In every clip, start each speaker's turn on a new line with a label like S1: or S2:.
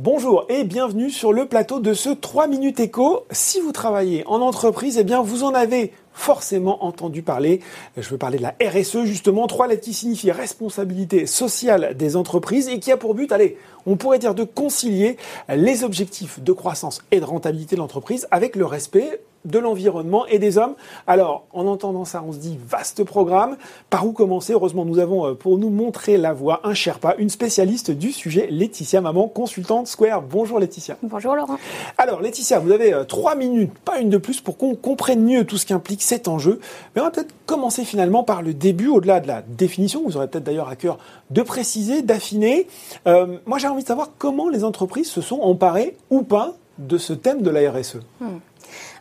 S1: Bonjour et bienvenue sur le plateau de ce 3 minutes éco. Si vous travaillez en entreprise, eh bien vous en avez forcément entendu parler. Je veux parler de la RSE justement, trois lettres qui signifient responsabilité sociale des entreprises et qui a pour but, allez, on pourrait dire de concilier les objectifs de croissance et de rentabilité de l'entreprise avec le respect de l'environnement et des hommes. Alors, en entendant ça, on se dit vaste programme. Par où commencer? Heureusement, nous avons euh, pour nous montrer la voie un Sherpa, une spécialiste du sujet, Laetitia Maman, consultante Square. Bonjour Laetitia.
S2: Bonjour Laurent.
S1: Alors Laetitia, vous avez euh, trois minutes, pas une de plus, pour qu'on comprenne mieux tout ce qu'implique cet enjeu. Mais on va peut-être commencer finalement par le début, au-delà de la définition. Vous aurez peut-être d'ailleurs à cœur de préciser, d'affiner. Euh, moi, j'ai envie de savoir comment les entreprises se sont emparées ou pas de ce thème de la RSE. Hmm.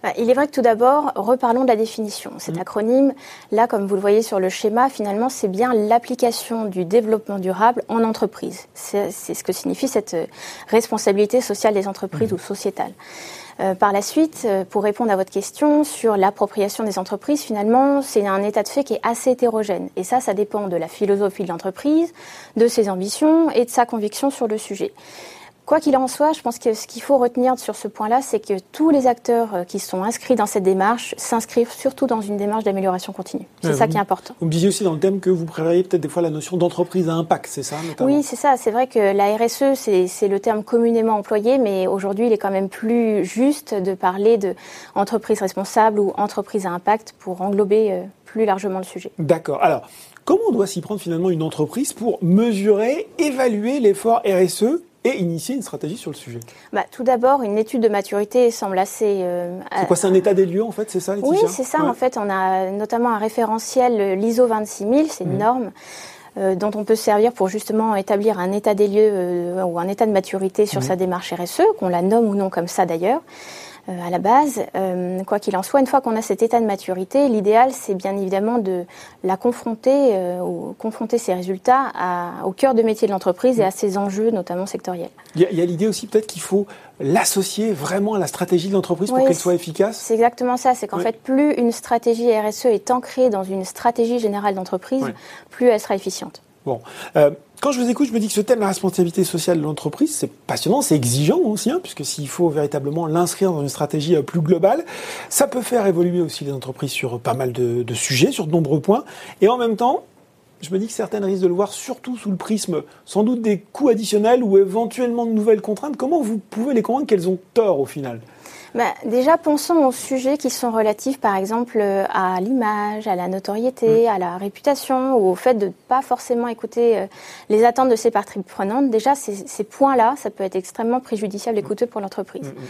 S2: Bah, il est vrai que tout d'abord, reparlons de la définition. Cet mm. acronyme, là, comme vous le voyez sur le schéma, finalement, c'est bien l'application du développement durable en entreprise. C'est ce que signifie cette euh, responsabilité sociale des entreprises mm. ou sociétale. Euh, par la suite, euh, pour répondre à votre question sur l'appropriation des entreprises, finalement, c'est un état de fait qui est assez hétérogène. Et ça, ça dépend de la philosophie de l'entreprise, de ses ambitions et de sa conviction sur le sujet. Quoi qu'il en soit, je pense que ce qu'il faut retenir sur ce point-là, c'est que tous les acteurs euh, qui sont inscrits dans cette démarche s'inscrivent surtout dans une démarche d'amélioration continue. C'est ça qui est important.
S1: Vous me disiez aussi dans le thème que vous prévoyez peut-être des fois la notion d'entreprise à impact, c'est ça
S2: notamment? Oui, c'est ça. C'est vrai que la RSE, c'est le terme communément employé, mais aujourd'hui, il est quand même plus juste de parler d'entreprise responsable ou entreprise à impact pour englober euh, plus largement le sujet.
S1: D'accord. Alors, comment on doit s'y prendre finalement une entreprise pour mesurer, évaluer l'effort RSE et initier une stratégie sur le sujet
S2: bah, Tout d'abord, une étude de maturité semble assez...
S1: Euh, c'est quoi, c'est un état des lieux en fait, c'est ça
S2: Oui, c'est ça. En fait, on a notamment un référentiel, euh, l'ISO 26000, c'est une mmh. norme euh, dont on peut se servir pour justement établir un état des lieux ou un état de maturité sur mmh. sa démarche RSE, qu'on la nomme ou non comme ça d'ailleurs. Euh, à la base. Euh, quoi qu'il en soit, une fois qu'on a cet état de maturité, l'idéal, c'est bien évidemment de la confronter euh, ou confronter ses résultats au cœur de métier de l'entreprise et à ses enjeux, notamment sectoriels.
S1: Il y a, l'idée aussi peut-être qu'il faut l'associer vraiment à la stratégie de l'entreprise pour qu'elle soit efficace
S2: C'est exactement ça. C'est qu'en fait, plus une stratégie RSE est ancrée dans une stratégie générale d'entreprise, plus elle sera efficiente.
S1: Bon. Euh, quand je vous écoute, je me dis que ce thème, la responsabilité sociale de l'entreprise, c'est passionnant, c'est exigeant aussi, hein, puisque s'il faut véritablement l'inscrire dans une stratégie euh, plus globale, ça peut faire évoluer aussi les entreprises sur pas mal de, de sujets, sur de nombreux points. Et en même temps, je me dis que certaines risquent de le voir surtout sous le prisme sans doute des coûts additionnels ou éventuellement de nouvelles contraintes. Comment vous pouvez les convaincre qu'elles ont tort au final?
S2: Bah, déjà, pensons aux sujets qui sont relatifs, par exemple, à l'image, à la notoriété, mm. à la réputation, ou au fait de ne pas forcément écouter euh, les attentes de ses parties prenantes. Déjà, ces, points-là, ça peut être extrêmement préjudiciable et mm. coûteux pour l'entreprise. Mm,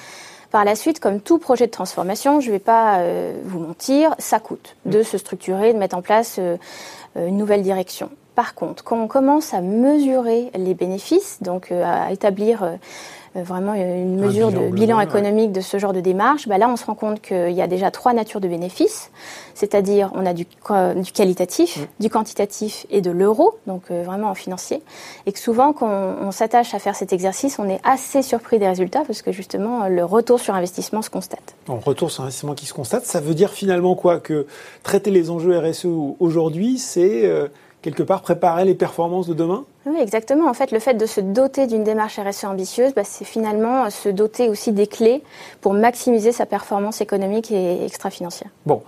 S2: par la suite, comme tout projet de transformation, je ne vais pas euh, vous mentir, ça coûte de se structurer, de mettre en place euh, une nouvelle direction. Par contre, quand on commence à mesurer les bénéfices, donc à établir euh, vraiment une mesure de bilan économique de ce genre de démarche, bah là on se rend compte qu'il y a déjà trois natures de bénéfices, c'est-à-dire on a du, du qualitatif, mm. du quantitatif et de l'euro, donc euh, vraiment en financier, et que souvent quand on, s'attache à faire cet exercice, on est assez surpris des résultats parce que justement le retour sur investissement se constate.
S1: Un retour sur investissement qui se constate, ça veut dire finalement quoi? Que traiter les enjeux RSE aujourd'hui, c'est euh, quelque part préparer les performances de demain?
S2: Oui, exactement. En fait, le fait de se doter d'une démarche RSE ambitieuse, bah, c'est finalement se doter aussi des clés pour maximiser sa performance économique et extra-financière.
S1: Bon.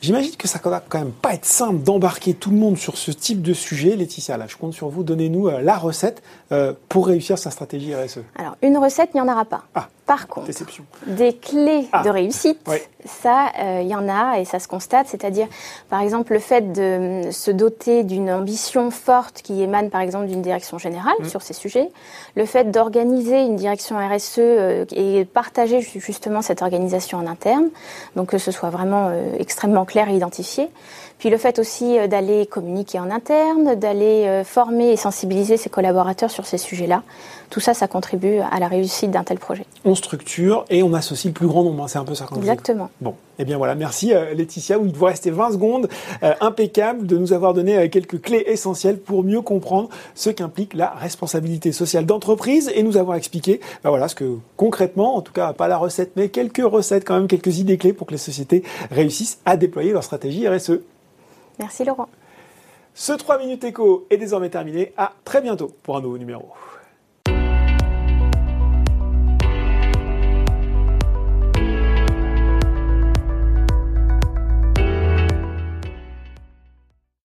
S1: J'imagine que ça va quand même pas être simple d'embarquer tout le monde sur ce type de sujet. Laetitia, là, je compte sur vous. Donnez-nous euh, la recette euh, pour réussir sa stratégie RSE.
S2: Alors, une recette, il n'y en aura pas. Ah. Par contre, des clés ah. de réussite, ça, euh, il y en a et ça se constate. C'est-à-dire, par exemple, le fait de se doter d'une ambition forte qui émane, par exemple, d'une direction générale mm. sur ces sujets, le fait d'organiser une direction RSE euh, et partager justement cette organisation en interne, donc que ce soit vraiment euh, extrêmement clair et identifié. Puis le fait aussi d'aller communiquer en interne, d'aller former et sensibiliser ses collaborateurs sur ces sujets-là. Tout ça, ça contribue à la réussite d'un tel projet
S1: structure et on associe le plus grand nombre. Hein, c'est un peu ça
S2: qu'on Exactement.
S1: Bon, et eh bien voilà, merci euh, Laetitia. Oui, il vous rester 20 secondes, euh, impeccable, de nous avoir donné euh, quelques clés essentielles pour mieux comprendre ce qu'implique la responsabilité sociale d'entreprise et nous avoir expliqué, bah voilà, ce que concrètement, en tout cas pas la recette, mais quelques recettes quand même, quelques idées clés pour que les sociétés réussissent à déployer leur stratégie RSE.
S2: Merci Laurent.
S1: Ce 3 minutes éco est désormais terminé. À très bientôt pour un nouveau numéro.